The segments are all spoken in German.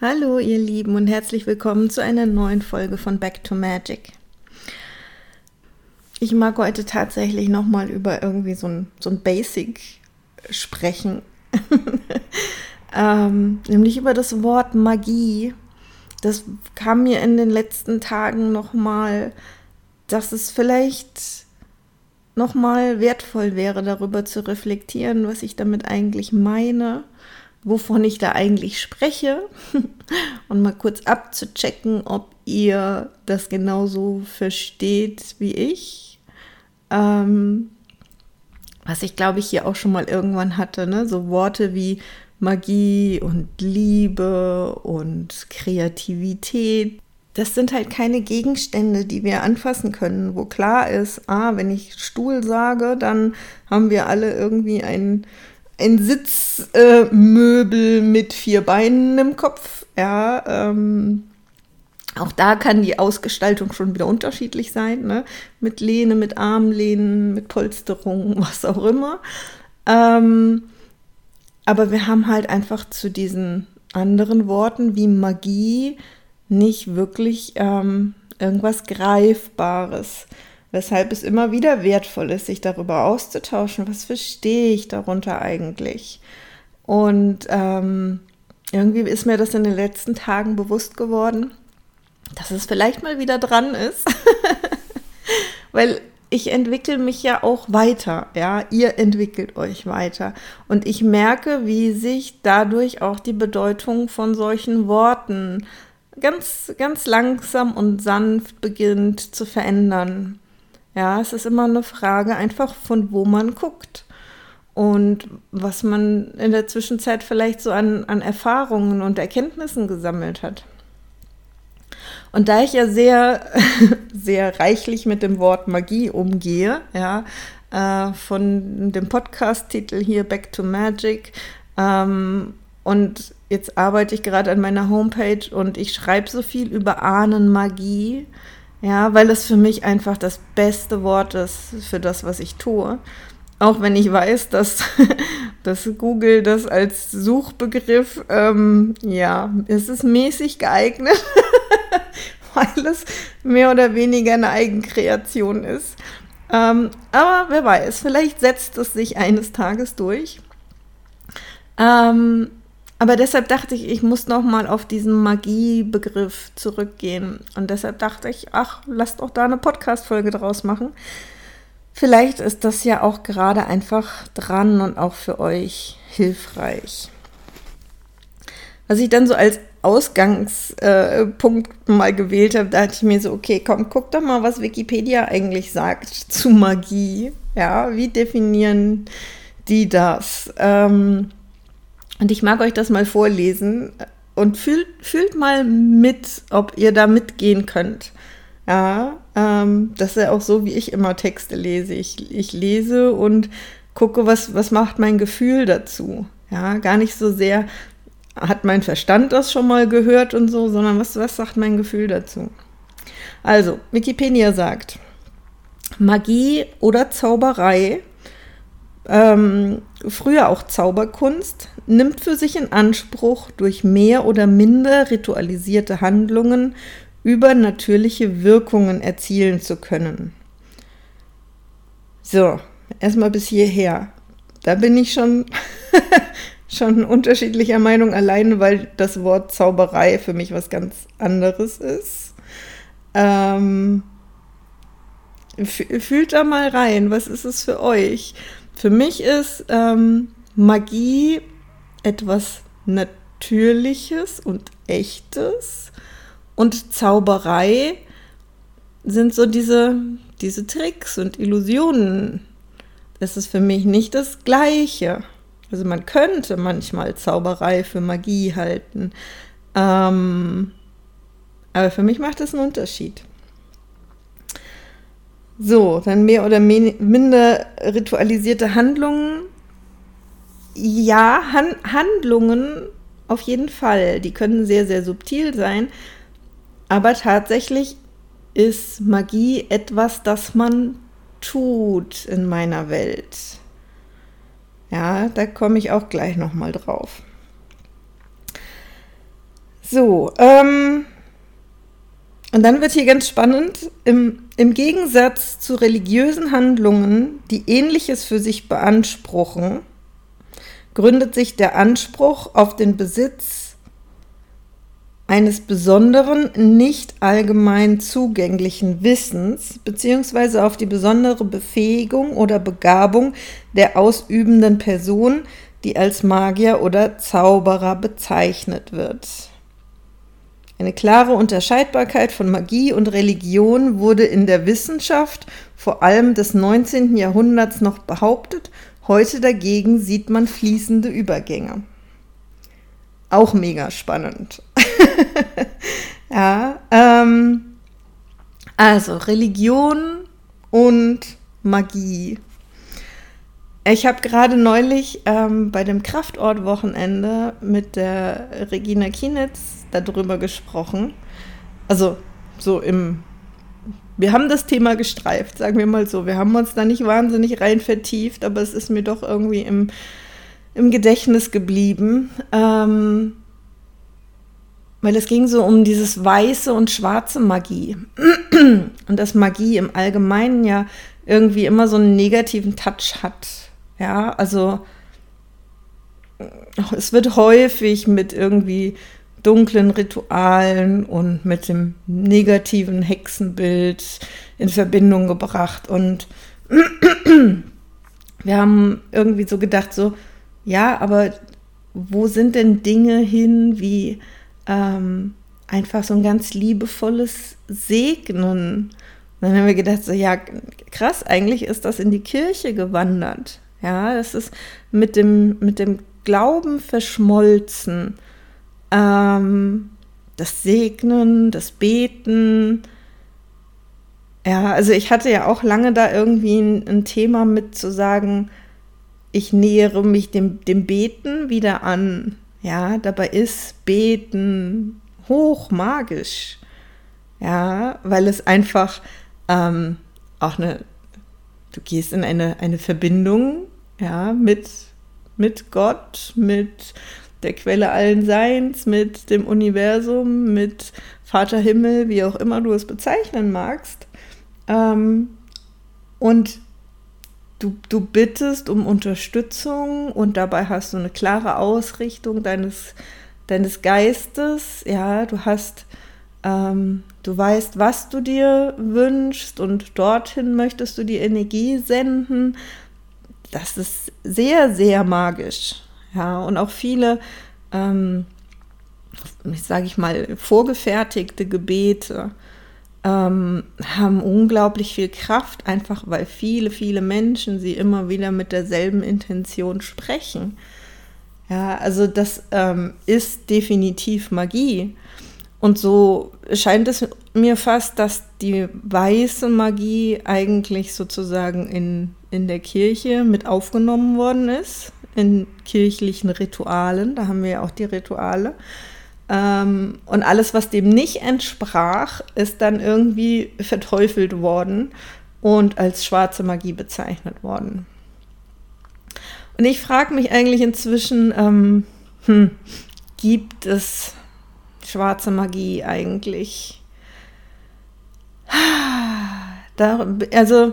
Hallo ihr Lieben und herzlich willkommen zu einer neuen Folge von Back to Magic. Ich mag heute tatsächlich nochmal über irgendwie so ein, so ein Basic sprechen, ähm, nämlich über das Wort Magie. Das kam mir in den letzten Tagen nochmal, dass es vielleicht nochmal wertvoll wäre, darüber zu reflektieren, was ich damit eigentlich meine wovon ich da eigentlich spreche und mal kurz abzuchecken, ob ihr das genauso versteht wie ich. Ähm, was ich glaube ich hier auch schon mal irgendwann hatte, ne? so Worte wie Magie und Liebe und Kreativität. Das sind halt keine Gegenstände, die wir anfassen können, wo klar ist, ah, wenn ich Stuhl sage, dann haben wir alle irgendwie einen ein Sitzmöbel äh, mit vier Beinen im Kopf. Ja, ähm, auch da kann die Ausgestaltung schon wieder unterschiedlich sein, ne? Mit Lehne, mit Armlehnen, mit Polsterung, was auch immer. Ähm, aber wir haben halt einfach zu diesen anderen Worten wie Magie nicht wirklich ähm, irgendwas Greifbares weshalb es immer wieder wertvoll ist, sich darüber auszutauschen, was verstehe ich darunter eigentlich. Und ähm, irgendwie ist mir das in den letzten Tagen bewusst geworden, dass es vielleicht mal wieder dran ist, weil ich entwickle mich ja auch weiter, ja, ihr entwickelt euch weiter und ich merke, wie sich dadurch auch die Bedeutung von solchen Worten ganz ganz langsam und sanft beginnt zu verändern. Ja, es ist immer eine Frage einfach von wo man guckt und was man in der Zwischenzeit vielleicht so an, an Erfahrungen und Erkenntnissen gesammelt hat. Und da ich ja sehr, sehr reichlich mit dem Wort Magie umgehe, ja, äh, von dem Podcast-Titel hier Back to Magic, ähm, und jetzt arbeite ich gerade an meiner Homepage und ich schreibe so viel über Ahnenmagie. Ja, weil es für mich einfach das beste Wort ist für das, was ich tue. Auch wenn ich weiß, dass, dass Google das als Suchbegriff, ähm, ja, es ist mäßig geeignet, weil es mehr oder weniger eine Eigenkreation ist. Ähm, aber wer weiß, vielleicht setzt es sich eines Tages durch. Ähm, aber deshalb dachte ich, ich muss noch mal auf diesen Magiebegriff zurückgehen. Und deshalb dachte ich, ach, lasst doch da eine Podcast-Folge draus machen. Vielleicht ist das ja auch gerade einfach dran und auch für euch hilfreich. Was ich dann so als Ausgangspunkt mal gewählt habe, dachte ich mir so, okay, komm, guck doch mal, was Wikipedia eigentlich sagt zu Magie. Ja, wie definieren die das? Ähm, und ich mag euch das mal vorlesen und fühlt, fühlt mal mit, ob ihr da mitgehen könnt. Ja, ähm, das ist ja auch so, wie ich immer Texte lese. Ich, ich lese und gucke, was, was macht mein Gefühl dazu. Ja, gar nicht so sehr, hat mein Verstand das schon mal gehört und so, sondern was, was sagt mein Gefühl dazu? Also, Wikipedia sagt, Magie oder Zauberei ähm, früher auch Zauberkunst, nimmt für sich in Anspruch, durch mehr oder minder ritualisierte Handlungen übernatürliche Wirkungen erzielen zu können. So, erstmal bis hierher. Da bin ich schon, schon unterschiedlicher Meinung, alleine weil das Wort Zauberei für mich was ganz anderes ist. Ähm, fühlt da mal rein, was ist es für euch? Für mich ist ähm, Magie etwas Natürliches und Echtes und Zauberei sind so diese, diese Tricks und Illusionen. Das ist für mich nicht das Gleiche. Also man könnte manchmal Zauberei für Magie halten. Ähm, aber für mich macht das einen Unterschied. So, dann mehr oder minder ritualisierte Handlungen. Ja, Han Handlungen auf jeden Fall. Die können sehr, sehr subtil sein. aber tatsächlich ist Magie etwas, das man tut in meiner Welt. Ja, da komme ich auch gleich noch mal drauf. So, ähm, und dann wird hier ganz spannend, im, im Gegensatz zu religiösen Handlungen, die ähnliches für sich beanspruchen, gründet sich der Anspruch auf den Besitz eines besonderen, nicht allgemein zugänglichen Wissens beziehungsweise auf die besondere Befähigung oder Begabung der ausübenden Person, die als Magier oder Zauberer bezeichnet wird. Eine klare Unterscheidbarkeit von Magie und Religion wurde in der Wissenschaft vor allem des 19. Jahrhunderts noch behauptet. Heute dagegen sieht man fließende Übergänge. Auch mega spannend. ja, ähm, also Religion und Magie. Ich habe gerade neulich ähm, bei dem Kraftort-Wochenende mit der Regina Kienitz darüber gesprochen. Also so im, wir haben das Thema gestreift, sagen wir mal so. Wir haben uns da nicht wahnsinnig rein vertieft, aber es ist mir doch irgendwie im, im Gedächtnis geblieben. Ähm, weil es ging so um dieses weiße und schwarze Magie. Und dass Magie im Allgemeinen ja irgendwie immer so einen negativen Touch hat. Ja, also es wird häufig mit irgendwie dunklen Ritualen und mit dem negativen Hexenbild in Verbindung gebracht. Und wir haben irgendwie so gedacht, so, ja, aber wo sind denn Dinge hin wie ähm, einfach so ein ganz liebevolles Segnen? Dann haben wir gedacht, so, ja, krass, eigentlich ist das in die Kirche gewandert. Ja, das ist mit dem, mit dem Glauben verschmolzen. Ähm, das Segnen, das Beten. Ja, also ich hatte ja auch lange da irgendwie ein, ein Thema mit zu sagen, ich nähere mich dem, dem Beten wieder an. Ja, dabei ist Beten hochmagisch. Ja, weil es einfach ähm, auch eine, du gehst in eine, eine Verbindung ja, mit, mit Gott, mit der Quelle allen Seins, mit dem Universum, mit Vater Himmel, wie auch immer du es bezeichnen magst. Ähm, und du, du bittest um Unterstützung und dabei hast du eine klare Ausrichtung deines, deines Geistes. Ja, du hast, ähm, du weißt, was du dir wünschst und dorthin möchtest du die Energie senden das ist sehr, sehr magisch. Ja, und auch viele, ähm, sage ich mal, vorgefertigte Gebete ähm, haben unglaublich viel Kraft, einfach weil viele, viele Menschen sie immer wieder mit derselben Intention sprechen. Ja, also das ähm, ist definitiv Magie. Und so scheint es mir fast, dass die weiße Magie eigentlich sozusagen in, in der Kirche mit aufgenommen worden ist, in kirchlichen Ritualen. Da haben wir ja auch die Rituale. Ähm, und alles, was dem nicht entsprach, ist dann irgendwie verteufelt worden und als schwarze Magie bezeichnet worden. Und ich frage mich eigentlich inzwischen, ähm, hm, gibt es schwarze Magie eigentlich? Da, also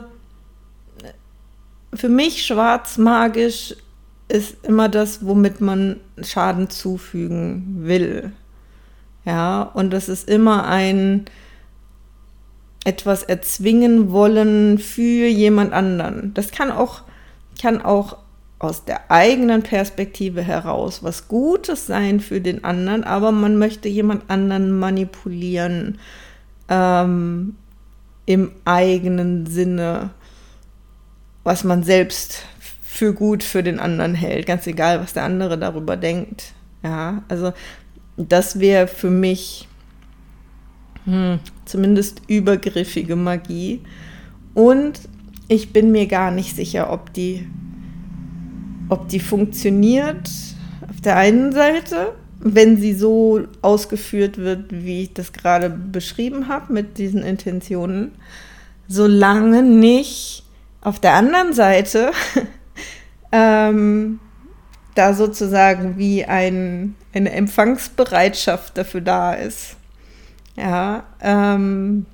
für mich schwarzmagisch ist immer das, womit man Schaden zufügen will. Ja, und das ist immer ein etwas erzwingen wollen für jemand anderen. Das kann auch, kann auch aus der eigenen Perspektive heraus was Gutes sein für den anderen, aber man möchte jemand anderen manipulieren ähm, im eigenen Sinne, was man selbst für gut für den anderen hält, ganz egal, was der andere darüber denkt. Ja, also das wäre für mich hm, zumindest übergriffige Magie. Und ich bin mir gar nicht sicher, ob die ob die funktioniert auf der einen Seite wenn sie so ausgeführt wird, wie ich das gerade beschrieben habe, mit diesen Intentionen, solange nicht auf der anderen Seite ähm, da sozusagen wie ein, eine Empfangsbereitschaft dafür da ist. Ja, ähm,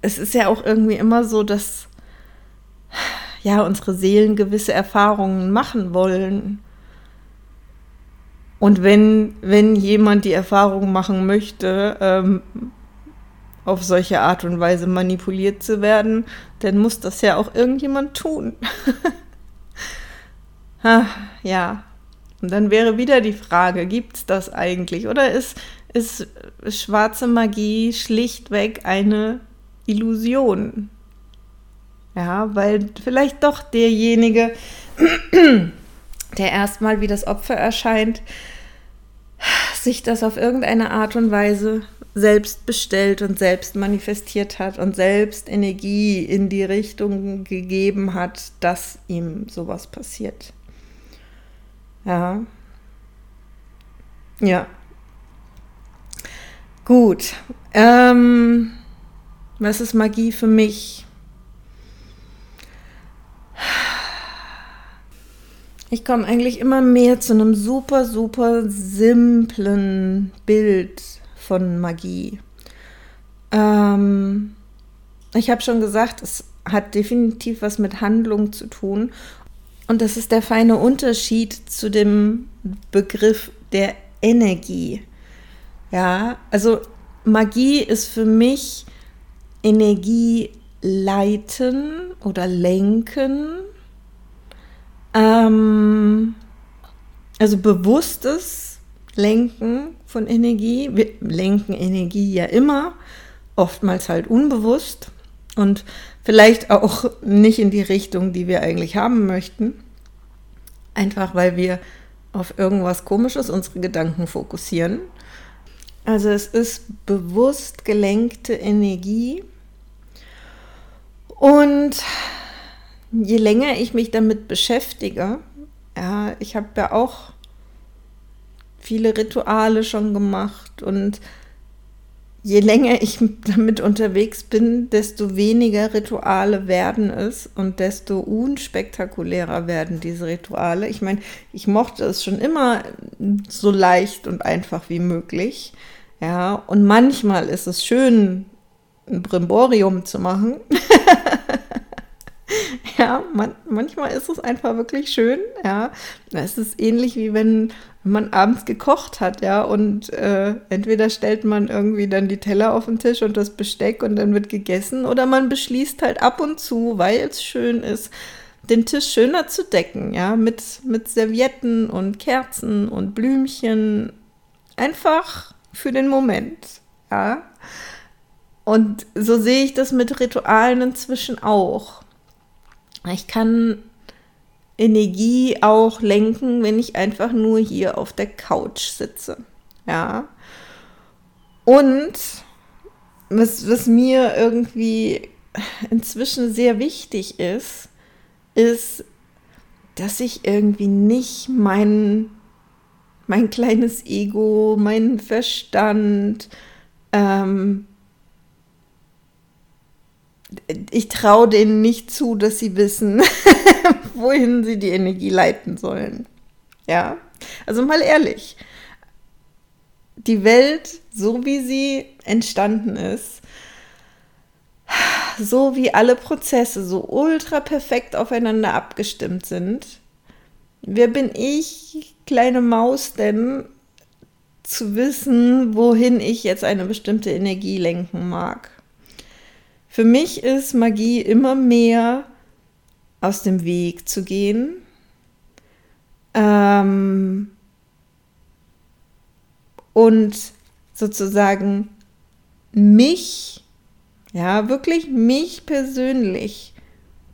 es ist ja auch irgendwie immer so, dass ja unsere Seelen gewisse Erfahrungen machen wollen. Und wenn, wenn jemand die Erfahrung machen möchte, ähm, auf solche Art und Weise manipuliert zu werden, dann muss das ja auch irgendjemand tun. ja. Und dann wäre wieder die Frage, gibt es das eigentlich? Oder ist, ist schwarze Magie schlichtweg eine Illusion? Ja, weil vielleicht doch derjenige, der erstmal wie das Opfer erscheint, sich das auf irgendeine Art und Weise selbst bestellt und selbst manifestiert hat und selbst Energie in die Richtung gegeben hat, dass ihm sowas passiert. Ja. Ja. Gut. Ähm, was ist Magie für mich? Ich komme eigentlich immer mehr zu einem super, super simplen Bild von Magie. Ähm, ich habe schon gesagt, es hat definitiv was mit Handlung zu tun. Und das ist der feine Unterschied zu dem Begriff der Energie. Ja, also Magie ist für mich Energie leiten oder lenken. Ähm, also bewusstes Lenken von Energie. Wir lenken Energie ja immer, oftmals halt unbewusst und vielleicht auch nicht in die Richtung, die wir eigentlich haben möchten. Einfach weil wir auf irgendwas Komisches unsere Gedanken fokussieren. Also es ist bewusst gelenkte Energie. Und je länger ich mich damit beschäftige, ja, ich habe ja auch viele Rituale schon gemacht und je länger ich damit unterwegs bin, desto weniger Rituale werden es und desto unspektakulärer werden diese Rituale. Ich meine, ich mochte es schon immer so leicht und einfach wie möglich. Ja, und manchmal ist es schön, ein Brimborium zu machen. ja, man, manchmal ist es einfach wirklich schön. Ja, es ist ähnlich wie wenn man abends gekocht hat, ja, und äh, entweder stellt man irgendwie dann die Teller auf den Tisch und das Besteck und dann wird gegessen oder man beschließt halt ab und zu, weil es schön ist, den Tisch schöner zu decken, ja, mit, mit Servietten und Kerzen und Blümchen, einfach für den Moment, ja. Und so sehe ich das mit Ritualen inzwischen auch. Ich kann Energie auch lenken, wenn ich einfach nur hier auf der Couch sitze. Ja. Und was, was mir irgendwie inzwischen sehr wichtig ist, ist, dass ich irgendwie nicht mein, mein kleines Ego, meinen Verstand, ähm, ich traue denen nicht zu, dass sie wissen, wohin sie die Energie leiten sollen. Ja, also mal ehrlich, die Welt, so wie sie entstanden ist, so wie alle Prozesse so ultra perfekt aufeinander abgestimmt sind, wer bin ich, kleine Maus, denn zu wissen, wohin ich jetzt eine bestimmte Energie lenken mag? Für mich ist Magie immer mehr aus dem Weg zu gehen. Ähm, und sozusagen mich, ja, wirklich mich persönlich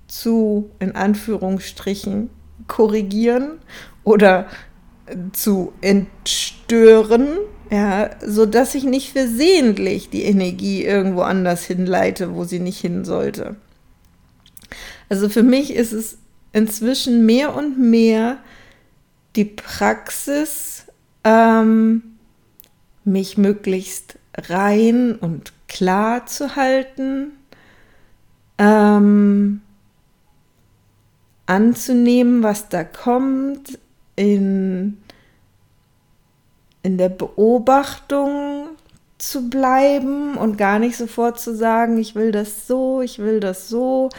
zu, in Anführungsstrichen, korrigieren oder zu entstören, ja, so dass ich nicht versehentlich die Energie irgendwo anders hinleite, wo sie nicht hin sollte. Also für mich ist es inzwischen mehr und mehr die Praxis, ähm, mich möglichst rein und klar zu halten, ähm, anzunehmen, was da kommt, in, in der Beobachtung zu bleiben und gar nicht sofort zu sagen, ich will das so, ich will das so,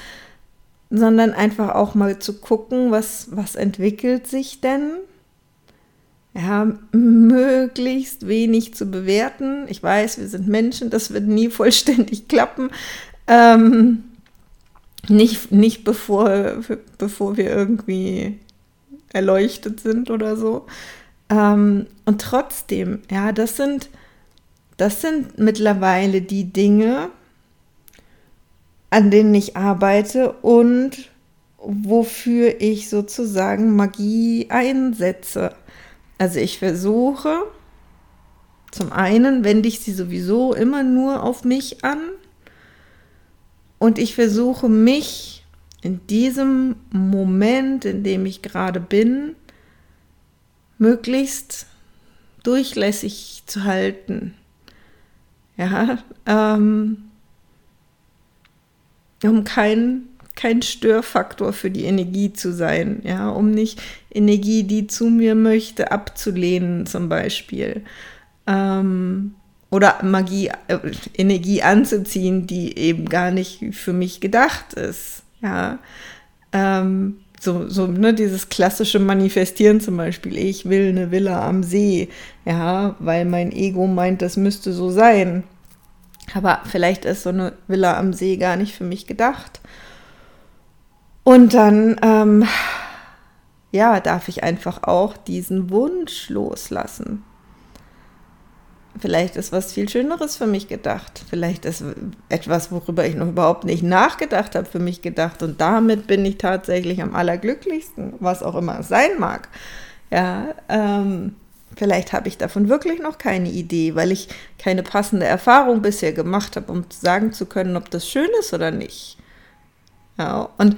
sondern einfach auch mal zu gucken, was, was entwickelt sich denn. Ja, möglichst wenig zu bewerten. Ich weiß, wir sind Menschen, das wird nie vollständig klappen. Ähm, nicht, nicht bevor, bevor wir irgendwie erleuchtet sind oder so. Ähm, und trotzdem, ja, das sind, das sind mittlerweile die Dinge, an denen ich arbeite und wofür ich sozusagen Magie einsetze. Also ich versuche, zum einen wende ich sie sowieso immer nur auf mich an und ich versuche mich in diesem Moment, in dem ich gerade bin, möglichst durchlässig zu halten. Ja, ähm, um kein, kein Störfaktor für die Energie zu sein, ja, um nicht Energie, die zu mir möchte, abzulehnen, zum Beispiel. Ähm, oder Magie, äh, Energie anzuziehen, die eben gar nicht für mich gedacht ist. Ja. Ähm, so, so ne, dieses klassische Manifestieren zum Beispiel. Ich will eine Villa am See, ja, weil mein Ego meint, das müsste so sein. Aber vielleicht ist so eine Villa am See gar nicht für mich gedacht. Und dann, ähm, ja, darf ich einfach auch diesen Wunsch loslassen. Vielleicht ist was viel Schöneres für mich gedacht. Vielleicht ist etwas, worüber ich noch überhaupt nicht nachgedacht habe, für mich gedacht. Und damit bin ich tatsächlich am allerglücklichsten, was auch immer es sein mag. Ja, ähm, vielleicht habe ich davon wirklich noch keine Idee, weil ich keine passende Erfahrung bisher gemacht habe, um sagen zu können, ob das schön ist oder nicht. Ja, und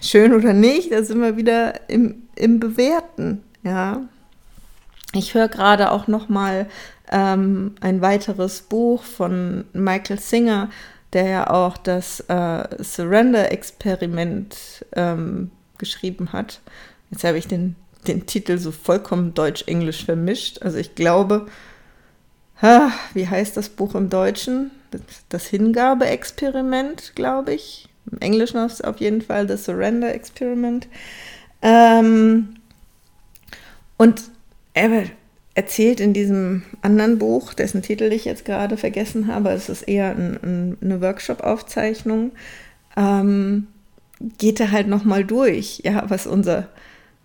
schön oder nicht, da sind wir wieder im, im Bewerten. Ja, ich höre gerade auch noch mal ähm, ein weiteres Buch von Michael Singer, der ja auch das äh, Surrender-Experiment ähm, geschrieben hat. Jetzt habe ich den, den Titel so vollkommen deutsch-englisch vermischt. Also ich glaube, ha, wie heißt das Buch im Deutschen? Das Hingabe-Experiment, glaube ich. Im Englischen auf jeden Fall das Surrender-Experiment. Ähm, und er erzählt in diesem anderen Buch, dessen Titel ich jetzt gerade vergessen habe, es ist eher ein, ein, eine Workshop-Aufzeichnung, ähm, geht er halt nochmal durch, ja, was unser,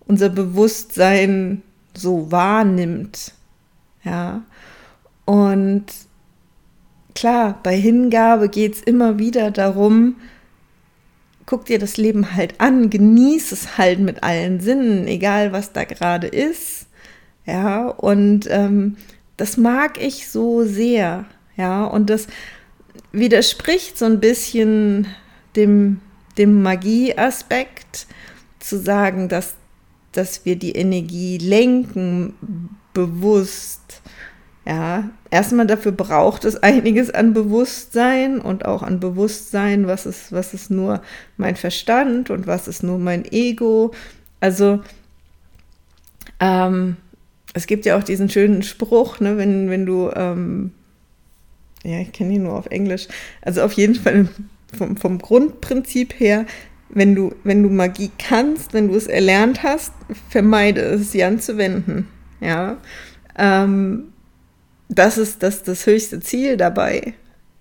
unser Bewusstsein so wahrnimmt. Ja. Und klar, bei Hingabe geht es immer wieder darum, guck dir das Leben halt an, genieß es halt mit allen Sinnen, egal was da gerade ist. Ja, und ähm, das mag ich so sehr. Ja, und das widerspricht so ein bisschen dem, dem Magieaspekt, zu sagen, dass, dass wir die Energie lenken, bewusst. Ja, erstmal dafür braucht es einiges an Bewusstsein und auch an Bewusstsein, was ist, was ist nur mein Verstand und was ist nur mein Ego. Also, ähm, es gibt ja auch diesen schönen Spruch, ne, wenn, wenn du, ähm, ja, ich kenne ihn nur auf Englisch, also auf jeden Fall vom, vom Grundprinzip her, wenn du, wenn du Magie kannst, wenn du es erlernt hast, vermeide es, sie anzuwenden. Ja. Ähm, das ist das, das höchste Ziel dabei.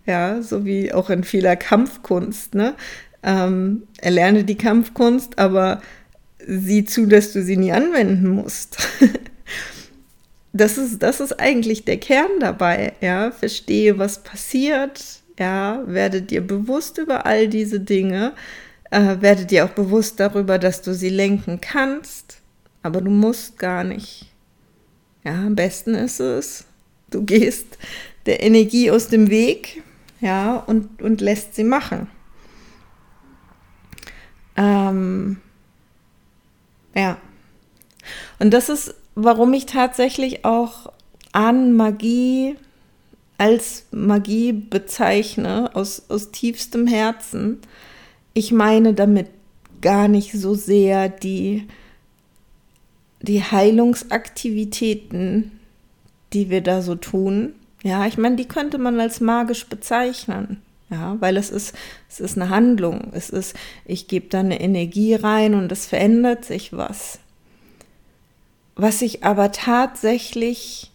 Ja, so wie auch in vieler Kampfkunst. Ne? Ähm, erlerne die Kampfkunst, aber sieh zu, dass du sie nie anwenden musst. das ist, das ist eigentlich der Kern dabei, ja. Verstehe, was passiert, ja. Werde dir bewusst über all diese Dinge, äh, werde dir auch bewusst darüber, dass du sie lenken kannst, aber du musst gar nicht. Ja, am besten ist es, du gehst der Energie aus dem Weg, ja, und, und lässt sie machen. Ähm, ja. Und das ist, warum ich tatsächlich auch an Magie als Magie bezeichne, aus, aus tiefstem Herzen. Ich meine damit gar nicht so sehr die, die Heilungsaktivitäten, die wir da so tun. Ja, ich meine, die könnte man als magisch bezeichnen. Ja, weil es ist, es ist eine Handlung. Es ist, ich gebe da eine Energie rein und es verändert sich was. Was ich aber tatsächlich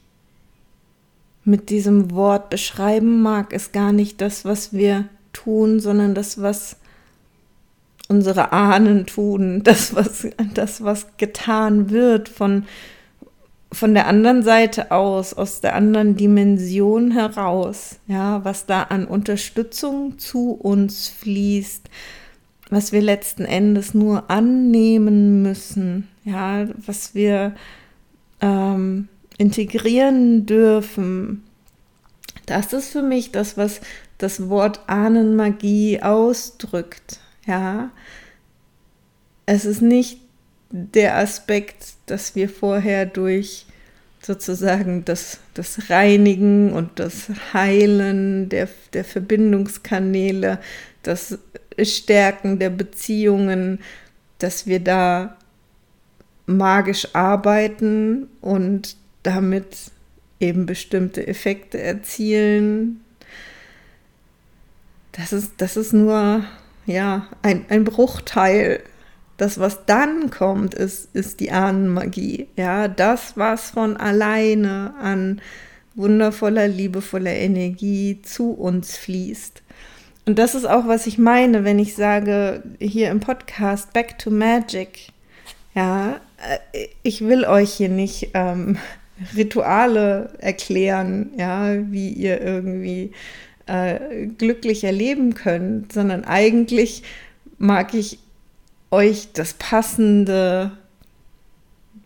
mit diesem Wort beschreiben mag, ist gar nicht das, was wir tun, sondern das, was unsere Ahnen tun, das, was, das, was getan wird von, von der anderen Seite aus, aus der anderen Dimension heraus, ja, was da an Unterstützung zu uns fließt, was wir letzten Endes nur annehmen müssen, ja, was wir ähm, integrieren dürfen. Das ist für mich das, was das Wort Ahnenmagie ausdrückt, ja. Es ist nicht der Aspekt, dass wir vorher durch sozusagen das, das Reinigen und das Heilen der, der Verbindungskanäle, das Stärken der Beziehungen, dass wir da magisch arbeiten und damit eben bestimmte Effekte erzielen. Das ist, das ist nur ja, ein, ein Bruchteil das, was dann kommt, ist, ist die Ahnenmagie. Ja, das, was von alleine an wundervoller, liebevoller Energie zu uns fließt. Und das ist auch, was ich meine, wenn ich sage, hier im Podcast Back to Magic. Ja, äh, ich will euch hier nicht ähm, Rituale erklären, ja, wie ihr irgendwie äh, glücklich erleben könnt, sondern eigentlich mag ich euch das passende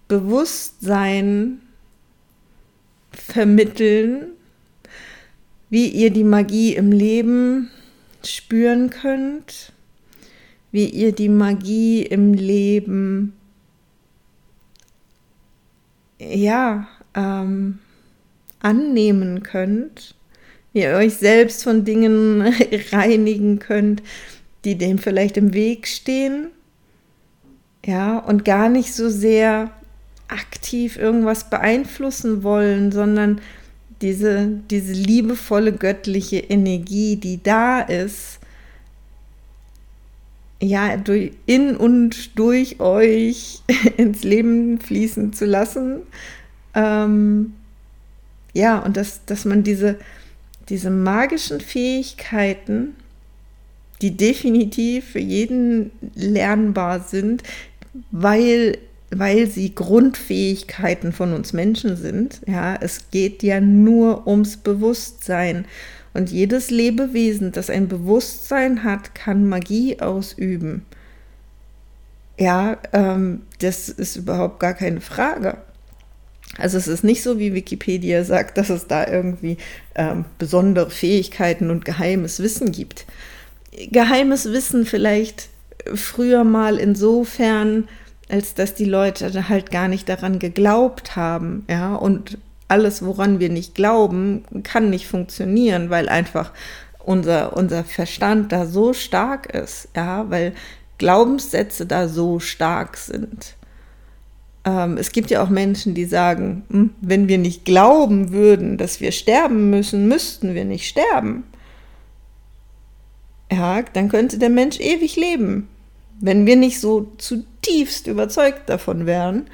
Bewusstsein vermitteln, wie ihr die Magie im Leben spüren könnt, wie ihr die Magie im Leben ja ähm, annehmen könnt, ihr euch selbst von Dingen reinigen könnt, die dem vielleicht im Weg stehen ja, und gar nicht so sehr aktiv irgendwas beeinflussen wollen, sondern diese, diese liebevolle göttliche Energie, die da ist, ja, durch, in und durch euch ins Leben fließen zu lassen. Ähm, ja, und dass, dass man diese, diese magischen Fähigkeiten, die definitiv für jeden lernbar sind, weil, weil sie Grundfähigkeiten von uns Menschen sind. Ja, es geht ja nur ums Bewusstsein. Und jedes Lebewesen, das ein Bewusstsein hat, kann Magie ausüben. Ja, ähm, das ist überhaupt gar keine Frage. Also es ist nicht so, wie Wikipedia sagt, dass es da irgendwie ähm, besondere Fähigkeiten und geheimes Wissen gibt. Geheimes Wissen vielleicht früher mal insofern, als dass die Leute halt gar nicht daran geglaubt haben, ja, und alles, woran wir nicht glauben, kann nicht funktionieren, weil einfach unser, unser Verstand da so stark ist, ja, weil Glaubenssätze da so stark sind. Ähm, es gibt ja auch Menschen, die sagen, hm, wenn wir nicht glauben würden, dass wir sterben müssen, müssten wir nicht sterben. Ja, dann könnte der Mensch ewig leben wenn wir nicht so zutiefst überzeugt davon wären,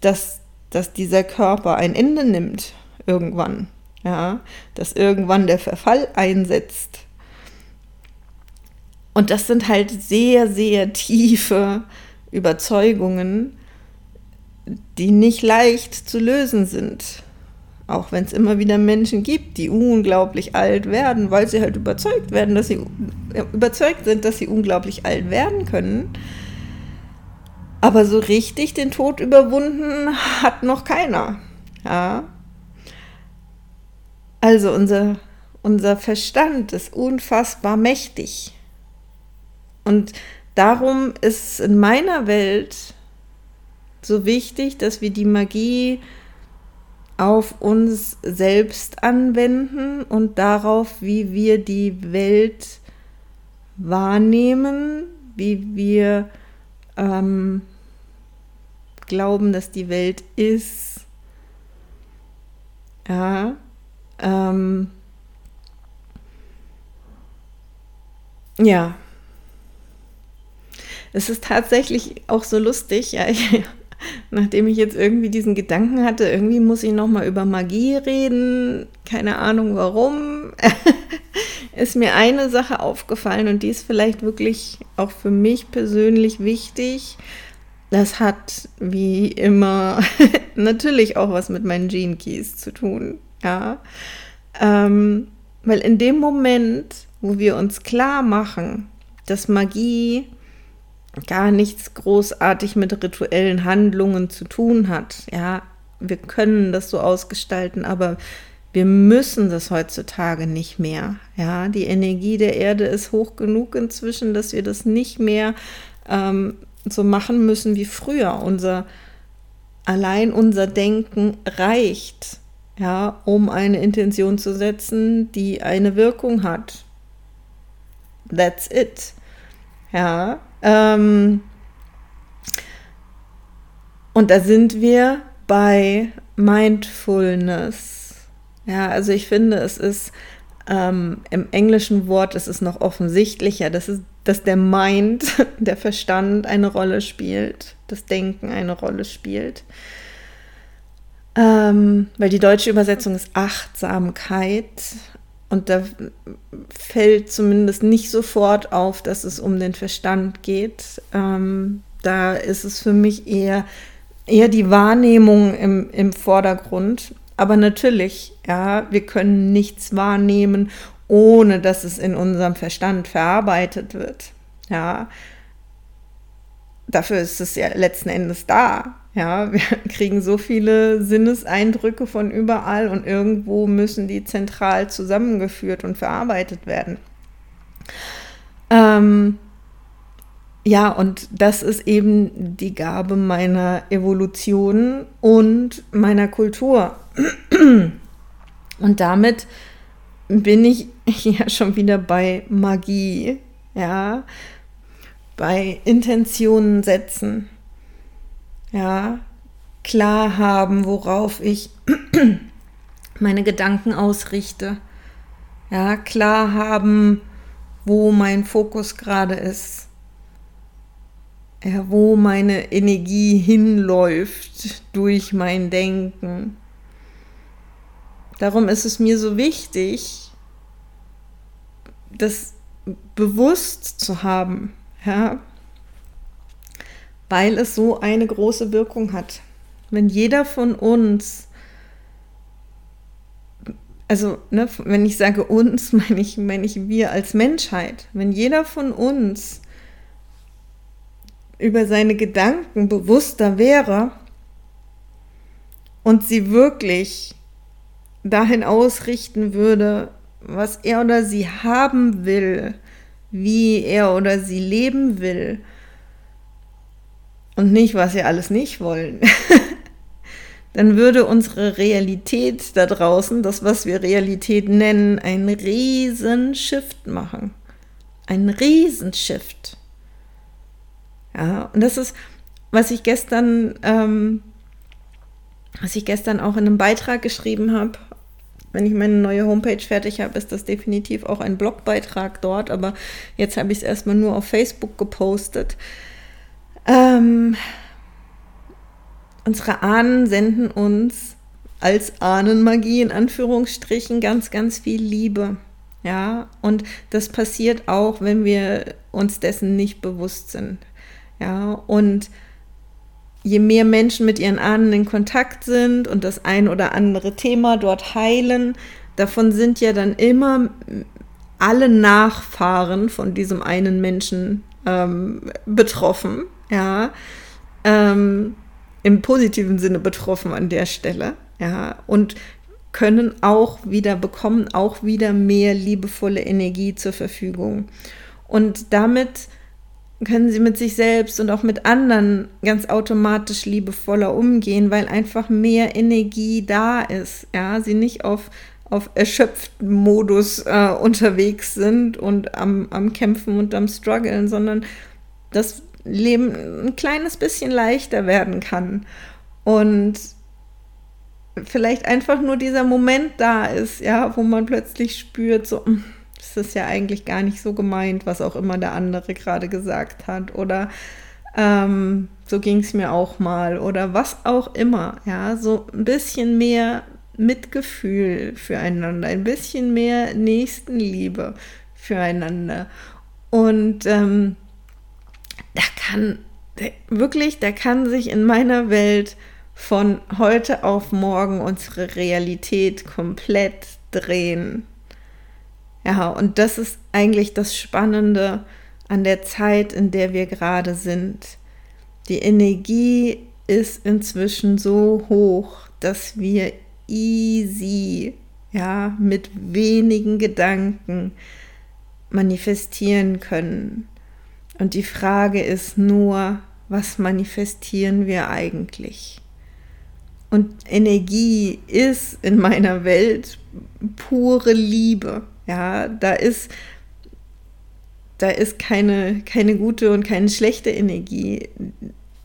dass, dass dieser Körper ein Ende nimmt irgendwann, ja, dass irgendwann der Verfall einsetzt. Und das sind halt sehr, sehr tiefe Überzeugungen, die nicht leicht zu lösen sind. Auch wenn es immer wieder Menschen gibt, die unglaublich alt werden, weil sie halt überzeugt werden, dass sie überzeugt sind, dass sie unglaublich alt werden können. Aber so richtig den Tod überwunden hat noch keiner. Ja. Also unser, unser Verstand ist unfassbar mächtig. Und darum ist in meiner Welt so wichtig, dass wir die Magie auf uns selbst anwenden und darauf, wie wir die Welt wahrnehmen, wie wir ähm, glauben, dass die Welt ist. Ja. Ähm, ja. Es ist tatsächlich auch so lustig, ja, ich, nachdem ich jetzt irgendwie diesen Gedanken hatte, irgendwie muss ich noch mal über Magie reden, keine Ahnung warum, ist mir eine Sache aufgefallen und die ist vielleicht wirklich auch für mich persönlich wichtig. Das hat wie immer natürlich auch was mit meinen Gene Keys zu tun, ja, ähm, weil in dem Moment, wo wir uns klar machen, dass Magie gar nichts großartig mit rituellen Handlungen zu tun hat. Ja, wir können das so ausgestalten, aber wir müssen das heutzutage nicht mehr. Ja, die Energie der Erde ist hoch genug inzwischen, dass wir das nicht mehr ähm, so machen müssen wie früher. Unser allein unser Denken reicht, ja, um eine Intention zu setzen, die eine Wirkung hat. That's it. Ja, ähm, und da sind wir bei Mindfulness. Ja, also ich finde, es ist ähm, im englischen Wort, es ist noch offensichtlicher, dass, es, dass der Mind, der Verstand eine Rolle spielt, das Denken eine Rolle spielt. Ähm, weil die deutsche Übersetzung ist Achtsamkeit. Und da fällt zumindest nicht sofort auf, dass es um den Verstand geht. Ähm, da ist es für mich eher, eher die Wahrnehmung im, im Vordergrund. Aber natürlich, ja, wir können nichts wahrnehmen, ohne dass es in unserem Verstand verarbeitet wird. Ja, dafür ist es ja letzten Endes da. Ja, wir kriegen so viele Sinneseindrücke von überall und irgendwo müssen die zentral zusammengeführt und verarbeitet werden. Ähm, ja, und das ist eben die Gabe meiner Evolution und meiner Kultur. Und damit bin ich ja schon wieder bei Magie, ja, bei Intentionen setzen, ja, klar haben, worauf ich meine Gedanken ausrichte, ja, klar haben, wo mein Fokus gerade ist, ja, wo meine Energie hinläuft durch mein Denken. Darum ist es mir so wichtig, das bewusst zu haben, ja, weil es so eine große Wirkung hat. Wenn jeder von uns, also ne, wenn ich sage uns, meine ich, meine ich wir als Menschheit, wenn jeder von uns über seine Gedanken bewusster wäre und sie wirklich dahin ausrichten würde, was er oder sie haben will, wie er oder sie leben will und nicht, was sie alles nicht wollen, dann würde unsere Realität da draußen, das, was wir Realität nennen, einen riesen Shift machen. Ein Riesenshift. Ja, und das ist, was ich gestern, ähm, was ich gestern auch in einem Beitrag geschrieben habe, wenn ich meine neue Homepage fertig habe, ist das definitiv auch ein Blogbeitrag dort. Aber jetzt habe ich es erstmal nur auf Facebook gepostet. Ähm, unsere Ahnen senden uns als Ahnenmagie in Anführungsstrichen ganz, ganz viel Liebe. Ja, und das passiert auch, wenn wir uns dessen nicht bewusst sind. Ja, und je mehr Menschen mit ihren Ahnen in Kontakt sind und das ein oder andere Thema dort heilen, davon sind ja dann immer alle Nachfahren von diesem einen Menschen ähm, betroffen, ja, ähm, im positiven Sinne betroffen an der Stelle, ja, und können auch wieder, bekommen auch wieder mehr liebevolle Energie zur Verfügung. Und damit können sie mit sich selbst und auch mit anderen ganz automatisch liebevoller umgehen, weil einfach mehr Energie da ist. Ja, sie nicht auf, auf erschöpften Modus äh, unterwegs sind und am, am Kämpfen und am Struggeln, sondern das Leben ein kleines bisschen leichter werden kann. Und vielleicht einfach nur dieser Moment da ist, ja, wo man plötzlich spürt, so, das ist ja eigentlich gar nicht so gemeint, was auch immer der andere gerade gesagt hat. Oder ähm, so ging es mir auch mal. Oder was auch immer. Ja, so ein bisschen mehr Mitgefühl füreinander, ein bisschen mehr Nächstenliebe füreinander. Und ähm, da kann wirklich, da kann sich in meiner Welt von heute auf morgen unsere Realität komplett drehen. Ja, und das ist eigentlich das Spannende an der Zeit, in der wir gerade sind. Die Energie ist inzwischen so hoch, dass wir easy, ja, mit wenigen Gedanken manifestieren können. Und die Frage ist nur, was manifestieren wir eigentlich? Und Energie ist in meiner Welt pure Liebe. Ja, da ist, da ist keine, keine gute und keine schlechte Energie.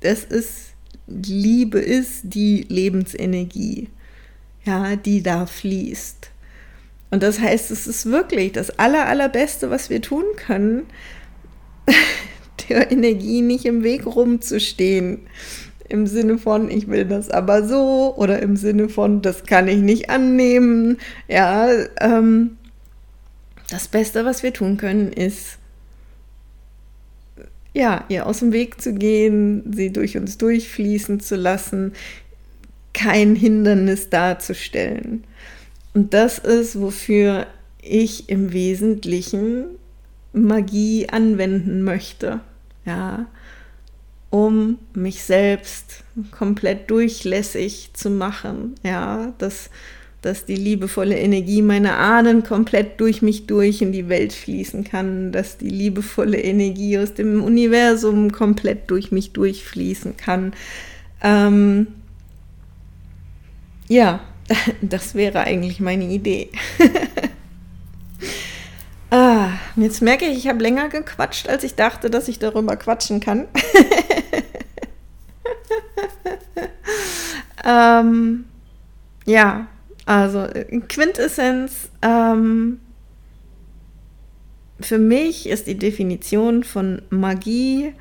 Das ist, Liebe ist die Lebensenergie, ja, die da fließt. Und das heißt, es ist wirklich das aller, allerbeste, was wir tun können, der Energie nicht im Weg rumzustehen. Im Sinne von, ich will das aber so oder im Sinne von, das kann ich nicht annehmen. Ja, ähm, das Beste, was wir tun können, ist, ja, ihr aus dem Weg zu gehen, sie durch uns durchfließen zu lassen, kein Hindernis darzustellen. Und das ist, wofür ich im Wesentlichen Magie anwenden möchte. Ja, um mich selbst komplett durchlässig zu machen. Ja, das dass die liebevolle Energie meiner Ahnen komplett durch mich durch in die Welt fließen kann, dass die liebevolle Energie aus dem Universum komplett durch mich durchfließen kann. Ähm, ja, das wäre eigentlich meine Idee. ah, jetzt merke ich, ich habe länger gequatscht, als ich dachte, dass ich darüber quatschen kann. ähm, ja, also Quintessenz, ähm, für mich ist die Definition von Magie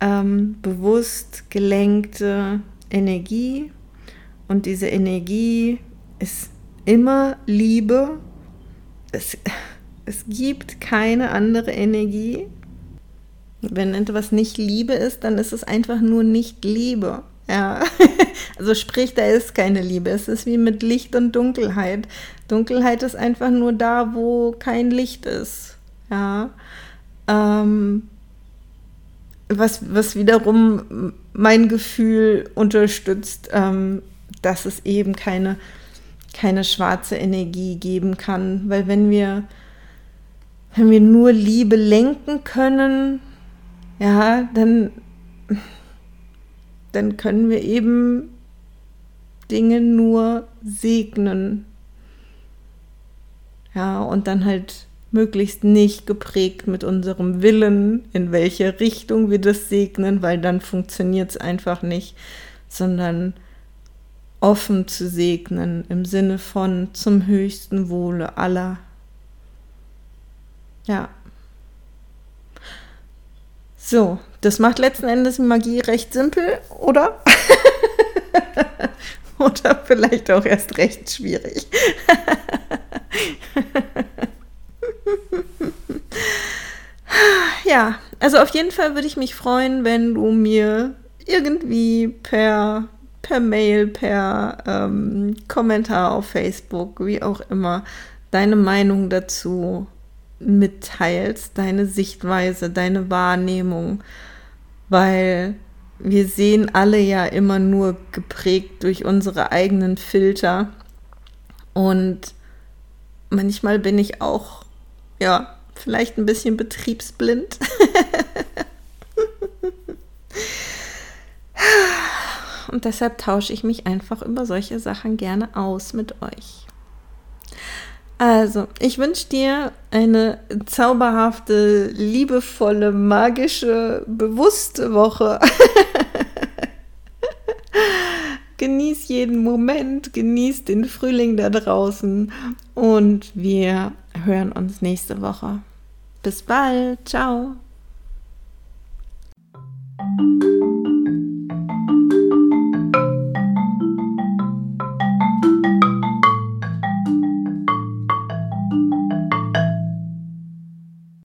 ähm, bewusst gelenkte Energie und diese Energie ist immer Liebe. Es, es gibt keine andere Energie. Wenn etwas nicht Liebe ist, dann ist es einfach nur nicht Liebe. Ja, also sprich, da ist keine Liebe. Es ist wie mit Licht und Dunkelheit. Dunkelheit ist einfach nur da, wo kein Licht ist. Ja. Ähm, was, was wiederum mein Gefühl unterstützt, ähm, dass es eben keine, keine schwarze Energie geben kann. Weil wenn wir, wenn wir nur Liebe lenken können, ja, dann dann können wir eben Dinge nur segnen. Ja, und dann halt möglichst nicht geprägt mit unserem Willen, in welche Richtung wir das segnen, weil dann funktioniert es einfach nicht, sondern offen zu segnen im Sinne von zum höchsten Wohle aller. Ja. So, das macht letzten Endes Magie recht simpel, oder? oder vielleicht auch erst recht schwierig. ja, also auf jeden Fall würde ich mich freuen, wenn du mir irgendwie per, per Mail, per ähm, Kommentar auf Facebook, wie auch immer, deine Meinung dazu mitteilst, deine Sichtweise, deine Wahrnehmung, weil wir sehen alle ja immer nur geprägt durch unsere eigenen Filter und manchmal bin ich auch, ja, vielleicht ein bisschen betriebsblind. und deshalb tausche ich mich einfach über solche Sachen gerne aus mit euch. Also, ich wünsche dir eine zauberhafte, liebevolle, magische, bewusste Woche. genieß jeden Moment, genieß den Frühling da draußen und wir hören uns nächste Woche. Bis bald, ciao.